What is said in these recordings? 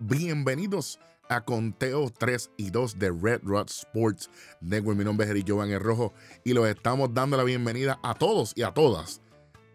Bienvenidos a Conteo 3 y 2 de Red Rod Sports Network. Mi nombre es Eric Jovan el Rojo y los estamos dando la bienvenida a todos y a todas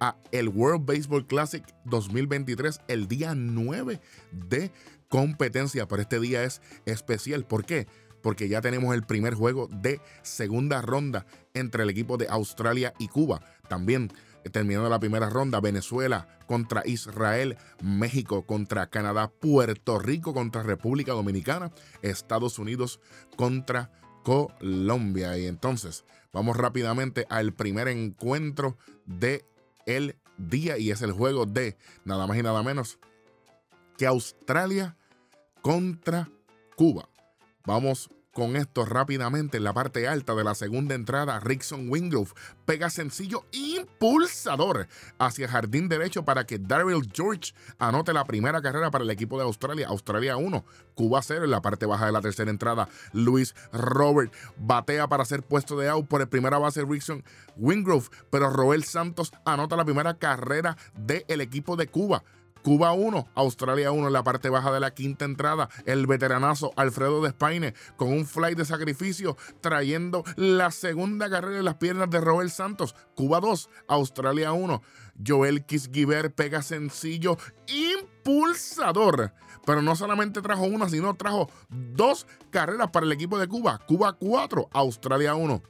a el World Baseball Classic 2023, el día 9 de competencia. Pero este día es especial. ¿Por qué? Porque ya tenemos el primer juego de segunda ronda entre el equipo de Australia y Cuba. También terminando la primera ronda, Venezuela contra Israel, México contra Canadá, Puerto Rico contra República Dominicana, Estados Unidos contra Colombia. Y entonces vamos rápidamente al primer encuentro de el día y es el juego de nada más y nada menos que Australia contra Cuba. Vamos con esto rápidamente en la parte alta de la segunda entrada, Rickson Wingrove pega sencillo impulsador hacia jardín derecho para que Daryl George anote la primera carrera para el equipo de Australia. Australia 1, Cuba 0 en la parte baja de la tercera entrada. Luis Robert batea para ser puesto de out por el primera base Rickson Wingrove, pero Roel Santos anota la primera carrera del equipo de Cuba. Cuba 1, Australia 1 en la parte baja de la quinta entrada. El veteranazo Alfredo Despaine con un fly de sacrificio trayendo la segunda carrera en las piernas de Robert Santos. Cuba 2, Australia 1. Joel Kisgiver pega sencillo impulsador. Pero no solamente trajo una, sino trajo dos carreras para el equipo de Cuba. Cuba 4, Australia 1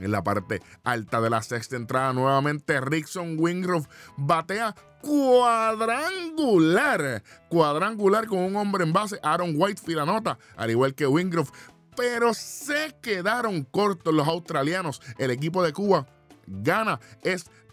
en la parte alta de la sexta entrada. Nuevamente Rickson Wingrove batea cuadrangular. Cuadrangular con un hombre en base. Aaron Whitefield anota, al igual que Wingrove. Pero se quedaron cortos los australianos. El equipo de Cuba gana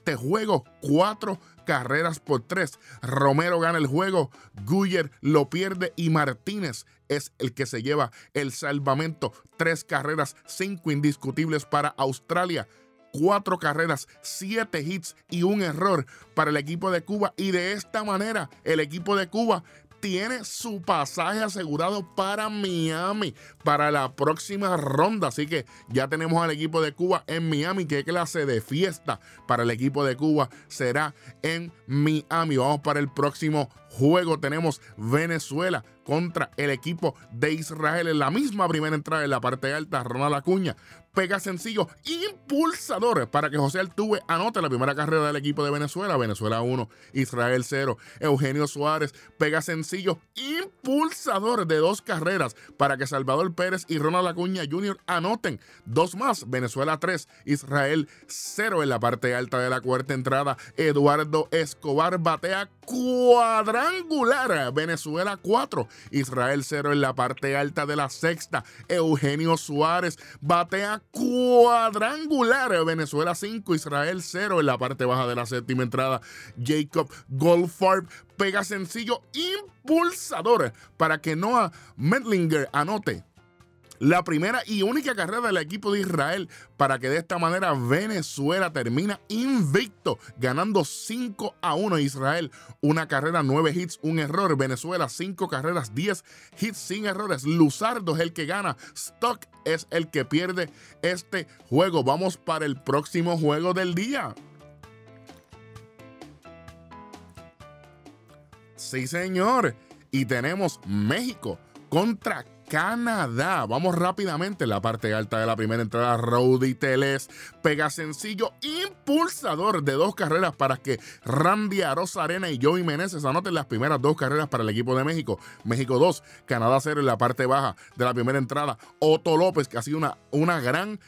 este juego cuatro carreras por tres. Romero gana el juego, Guyer lo pierde y Martínez es el que se lleva el salvamento. Tres carreras, cinco indiscutibles para Australia. Cuatro carreras, siete hits y un error para el equipo de Cuba. Y de esta manera, el equipo de Cuba tiene su pasaje asegurado para Miami para la próxima ronda. Así que ya tenemos al equipo de Cuba en Miami. ¿Qué clase de fiesta para el equipo de Cuba será en Miami? Vamos para el próximo juego. Tenemos Venezuela contra el equipo de Israel en la misma primera entrada en la parte alta. Ronald Acuña pega sencillo impulsador para que José Altuve anote la primera carrera del equipo de Venezuela. Venezuela 1, Israel 0. Eugenio Suárez pega sencillo impulsador de dos carreras para que Salvador Pérez y Ronald Acuña Jr. anoten dos más. Venezuela 3, Israel 0 en la parte alta de la cuarta entrada. Eduardo Escobar batea cuadrangular. Venezuela 4, Israel 0 en la parte alta de la sexta. Eugenio Suárez batea cuadrangular. Venezuela 5, Israel 0 en la parte baja de la séptima entrada. Jacob Goldfarb pega sencillo impulsador para que Noah Medlinger anote la primera y única carrera del equipo de Israel para que de esta manera Venezuela termina invicto, ganando 5 a 1 Israel. Una carrera, 9 hits, un error. Venezuela, 5 carreras, 10 hits sin errores. Luzardo es el que gana. Stock es el que pierde este juego. Vamos para el próximo juego del día. Sí, señor. Y tenemos México contra Canadá. Vamos rápidamente en la parte alta de la primera entrada. Rowdy Teles pega sencillo impulsador de dos carreras para que Randy Arena y Joey Meneses anoten las primeras dos carreras para el equipo de México. México 2, Canadá 0 en la parte baja de la primera entrada. Otto López, que ha sido una, una gran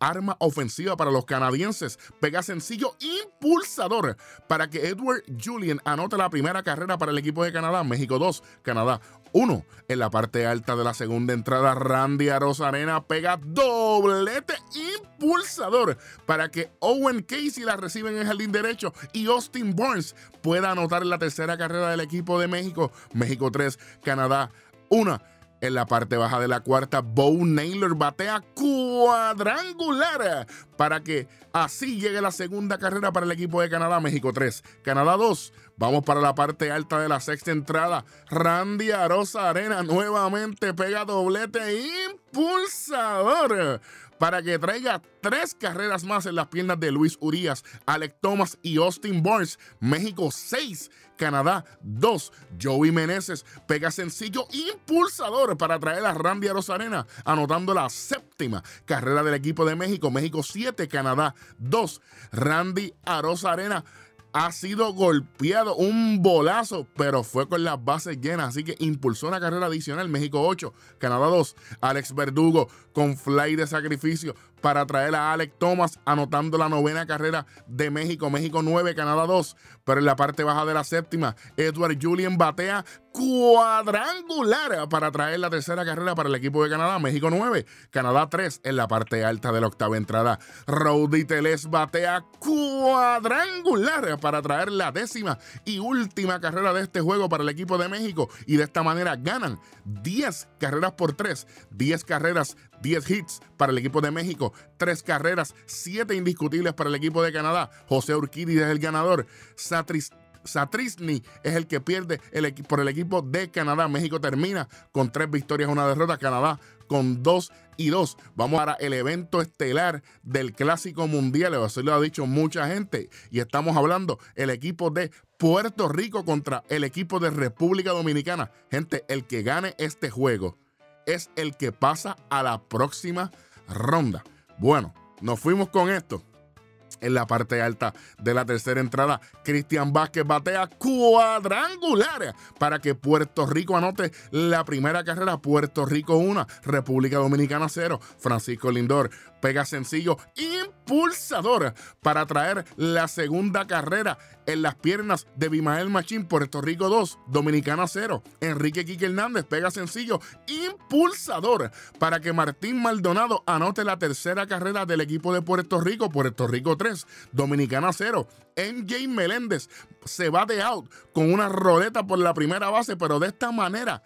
arma ofensiva para los canadienses, pega sencillo impulsador para que Edward Julian anote la primera carrera para el equipo de Canadá. México 2, Canadá uno, en la parte alta de la segunda entrada, Randy Arena pega doblete impulsador para que Owen Casey la reciba en el jardín derecho y Austin Burns pueda anotar la tercera carrera del equipo de México. México 3, Canadá 1. En la parte baja de la cuarta, Bo Naylor batea cuadrangular para que así llegue la segunda carrera para el equipo de Canadá. México 3, Canadá 2. Vamos para la parte alta de la sexta entrada. Randy Arosa Arena nuevamente pega doblete impulsador para que traiga tres carreras más en las piernas de Luis Urias, Alec Thomas y Austin Barnes. México 6, Canadá 2. Joey Meneses pega sencillo impulsador para traer a Randy Rosarena, anotando la séptima carrera del equipo de México. México 7, Canadá 2. Randy Arena ha sido golpeado, un bolazo, pero fue con las bases llenas, así que impulsó una carrera adicional. México 8, Canadá 2, Alex Verdugo con fly de sacrificio para traer a Alex Thomas anotando la novena carrera de México. México 9, Canadá 2. Pero en la parte baja de la séptima, Edward Julian batea cuadrangular para traer la tercera carrera para el equipo de Canadá. México 9, Canadá 3 en la parte alta de la octava entrada. Rowdy Teles batea cuadrangular para traer la décima y última carrera de este juego para el equipo de México. Y de esta manera ganan 10 carreras por 3, 10 carreras 10 hits para el equipo de México, 3 carreras, 7 indiscutibles para el equipo de Canadá. José Urquidi es el ganador. Satrisny es el que pierde por el equipo de Canadá. México termina con 3 victorias, una derrota. Canadá con 2 y 2. Vamos para el evento estelar del Clásico Mundial. Eso lo ha dicho mucha gente. Y estamos hablando el equipo de Puerto Rico contra el equipo de República Dominicana. Gente, el que gane este juego es el que pasa a la próxima ronda. Bueno, nos fuimos con esto. En la parte alta de la tercera entrada, Cristian Vázquez batea cuadrangular para que Puerto Rico anote la primera carrera. Puerto Rico 1, República Dominicana 0. Francisco Lindor pega sencillo impulsador para traer la segunda carrera en las piernas de Bimael Machín, Puerto Rico 2, Dominicana 0. Enrique Quique Hernández pega sencillo impulsador para que Martín Maldonado anote la tercera carrera del equipo de Puerto Rico, Puerto Rico 3, Dominicana 0. MJ Meléndez se va de out con una roleta por la primera base, pero de esta manera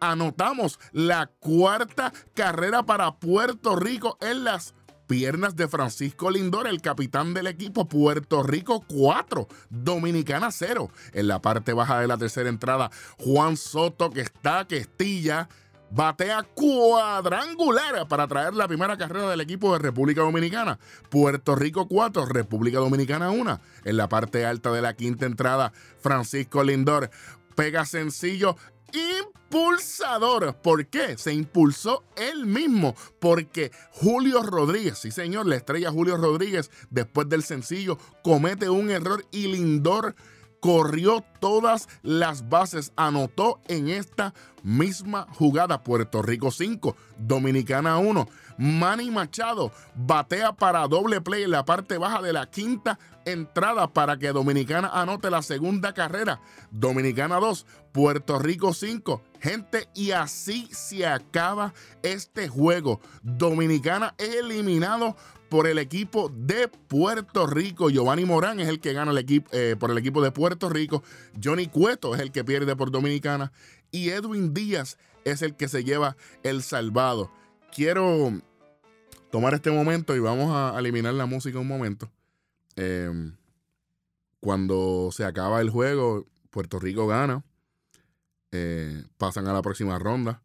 anotamos la cuarta carrera para Puerto Rico en las piernas de Francisco Lindor, el capitán del equipo Puerto Rico 4, Dominicana 0. En la parte baja de la tercera entrada, Juan Soto que está que estilla batea cuadrangular para traer la primera carrera del equipo de República Dominicana. Puerto Rico 4, República Dominicana 1. En la parte alta de la quinta entrada, Francisco Lindor pega sencillo impulsador. ¿Por qué? Se impulsó él mismo. Porque Julio Rodríguez, sí señor, la estrella Julio Rodríguez, después del sencillo, comete un error y Lindor corrió todas las bases, anotó en esta misma jugada Puerto Rico 5, Dominicana 1. Manny Machado batea para doble play en la parte baja de la quinta entrada para que Dominicana anote la segunda carrera. Dominicana 2, Puerto Rico 5. Gente, y así se acaba este juego. Dominicana eliminado por el equipo de Puerto Rico. Giovanni Morán es el que gana el equipo, eh, por el equipo de Puerto Rico. Johnny Cueto es el que pierde por Dominicana. Y Edwin Díaz es el que se lleva el salvado. Quiero tomar este momento y vamos a eliminar la música un momento. Em, cuando se acaba el juego, Puerto Rico gana. Eh, pasan a la próxima ronda.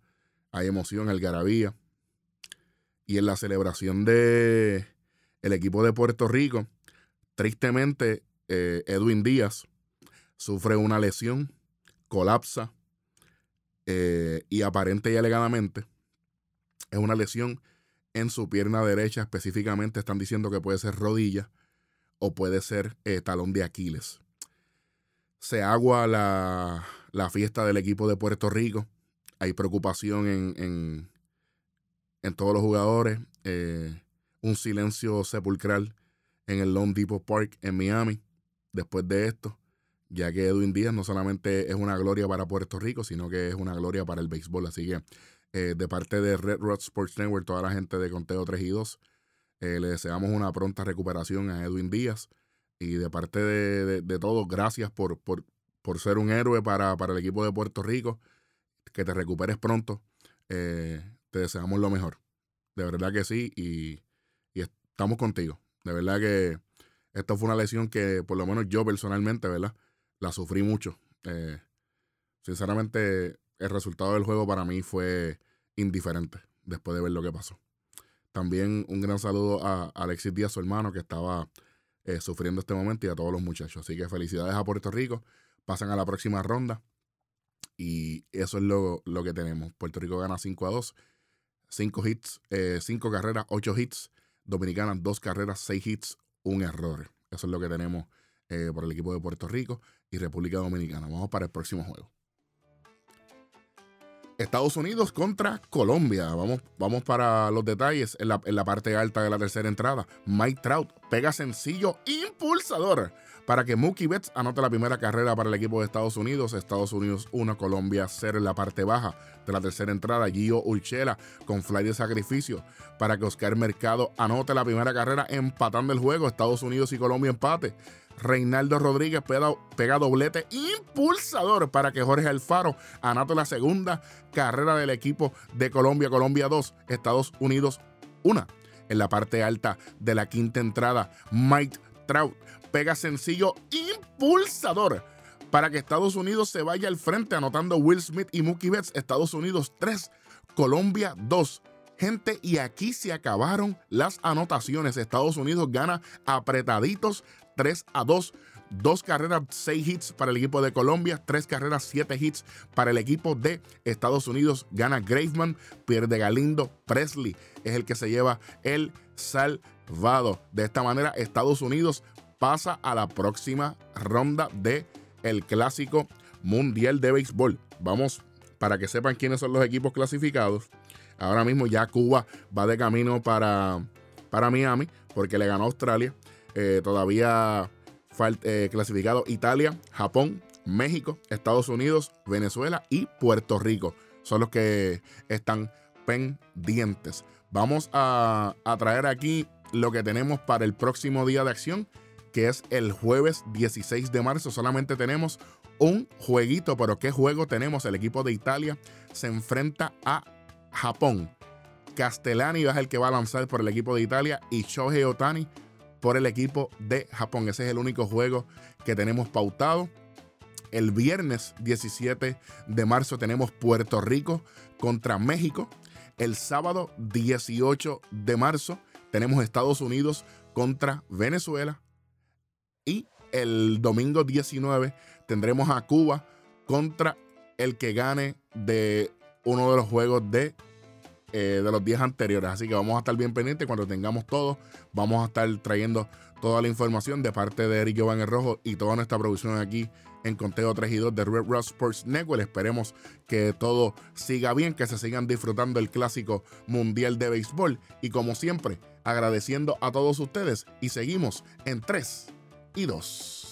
Hay emoción, el garabía. Y en la celebración de el equipo de Puerto Rico, tristemente, eh, Edwin Díaz sufre una lesión, colapsa eh, y aparente y alegadamente es una lesión en su pierna derecha. Específicamente están diciendo que puede ser rodilla o puede ser eh, talón de Aquiles. Se agua la, fiesta del equipo de Puerto Rico. Hay preocupación en, todos los jugadores un silencio sepulcral en el Lone Depot Park en Miami después de esto, ya que Edwin Díaz no solamente es una gloria para Puerto Rico, sino que es una gloria para el béisbol. Así que eh, de parte de Red Rod Sports Network, toda la gente de Conteo 3 y 2, eh, le deseamos una pronta recuperación a Edwin Díaz. Y de parte de, todos, gracias por, por, por, ser un héroe para, para, el equipo de Puerto Rico. Que te recuperes pronto. Eh, te deseamos lo mejor. De verdad que sí. Y estamos contigo. De verdad que esto fue una lesión que, por lo menos yo personalmente, ¿verdad? La sufrí mucho. Eh, sinceramente, el resultado del juego para mí fue indiferente después de ver lo que pasó. También un gran saludo a Alexis Díaz, su hermano, que estaba eh, sufriendo este momento, y a todos los muchachos. Así que felicidades a Puerto Rico. Pasan a la próxima ronda. Y eso es lo, lo que tenemos. Puerto Rico gana 5 a 2. 5 hits, 5 carreras, 8 hits. Dominicana, 2 carreras, 6 hits, un error. Eso es lo que tenemos eh, por el equipo de Puerto Rico y República Dominicana. Vamos para el próximo juego. Estados Unidos contra Colombia. Vamos, vamos para los detalles en la, en la, parte alta de la tercera entrada. Mike Trout pega sencillo impulsador para que Mookie Betts anote la primera carrera para el equipo de Estados Unidos. Estados Unidos 1, Colombia 0 en la parte baja de la tercera entrada. Gio Urchela con fly de sacrificio para que Oscar Mercado anote la primera carrera empatando el juego. Estados Unidos y Colombia empate. Reinaldo Rodríguez pega, doblete impulsador para que Jorge Alfaro anote la segunda carrera del equipo de Colombia, Colombia 2, Estados Unidos 1. En la parte alta de la quinta entrada, Mike Trout pega sencillo impulsador para que Estados Unidos se vaya al frente anotando Will Smith y Mookie Betts, Estados Unidos 3, Colombia 2. Gente, y aquí se acabaron las anotaciones. Estados Unidos gana apretaditos 3 a 2. Dos carreras, 6 hits para el equipo de Colombia, tres carreras, 7 hits para el equipo de Estados Unidos. Gana Graveman, pierde Galindo, Presley es el que se lleva el salvado. De esta manera, Estados Unidos pasa a la próxima ronda de el clásico mundial de béisbol. Vamos para que sepan quiénes son los equipos clasificados. Ahora mismo ya Cuba va de camino para, para Miami porque le ganó Australia. Eh, todavía eh, clasificado Italia, Japón, México, Estados Unidos, Venezuela y Puerto Rico. Son los que están pendientes. Vamos a, a traer aquí lo que tenemos para el próximo día de acción, que es el jueves 16 de marzo. Solamente tenemos un jueguito, pero ¿qué juego tenemos? El equipo de Italia se enfrenta a Japón. Castellani es el que va a lanzar por el equipo de Italia y Shohei Otani por el equipo de Japón. Ese es el único juego que tenemos pautado. El viernes 17 de marzo tenemos Puerto Rico contra México. El sábado 18 de marzo tenemos Estados Unidos contra Venezuela. Y el domingo 19 tendremos a Cuba contra el que gane de uno de los juegos de eh, de los días anteriores. Así que vamos a estar bien pendientes. Cuando tengamos todo, vamos a estar trayendo toda la información de parte de Eric Giovanni Rojo y toda nuestra producción aquí en Conteo 3 y 2 de Red Rock Sports Network. Esperemos que todo siga bien, que se sigan disfrutando el clásico mundial de béisbol. Y como siempre, agradeciendo a todos ustedes y seguimos en 3 y 2.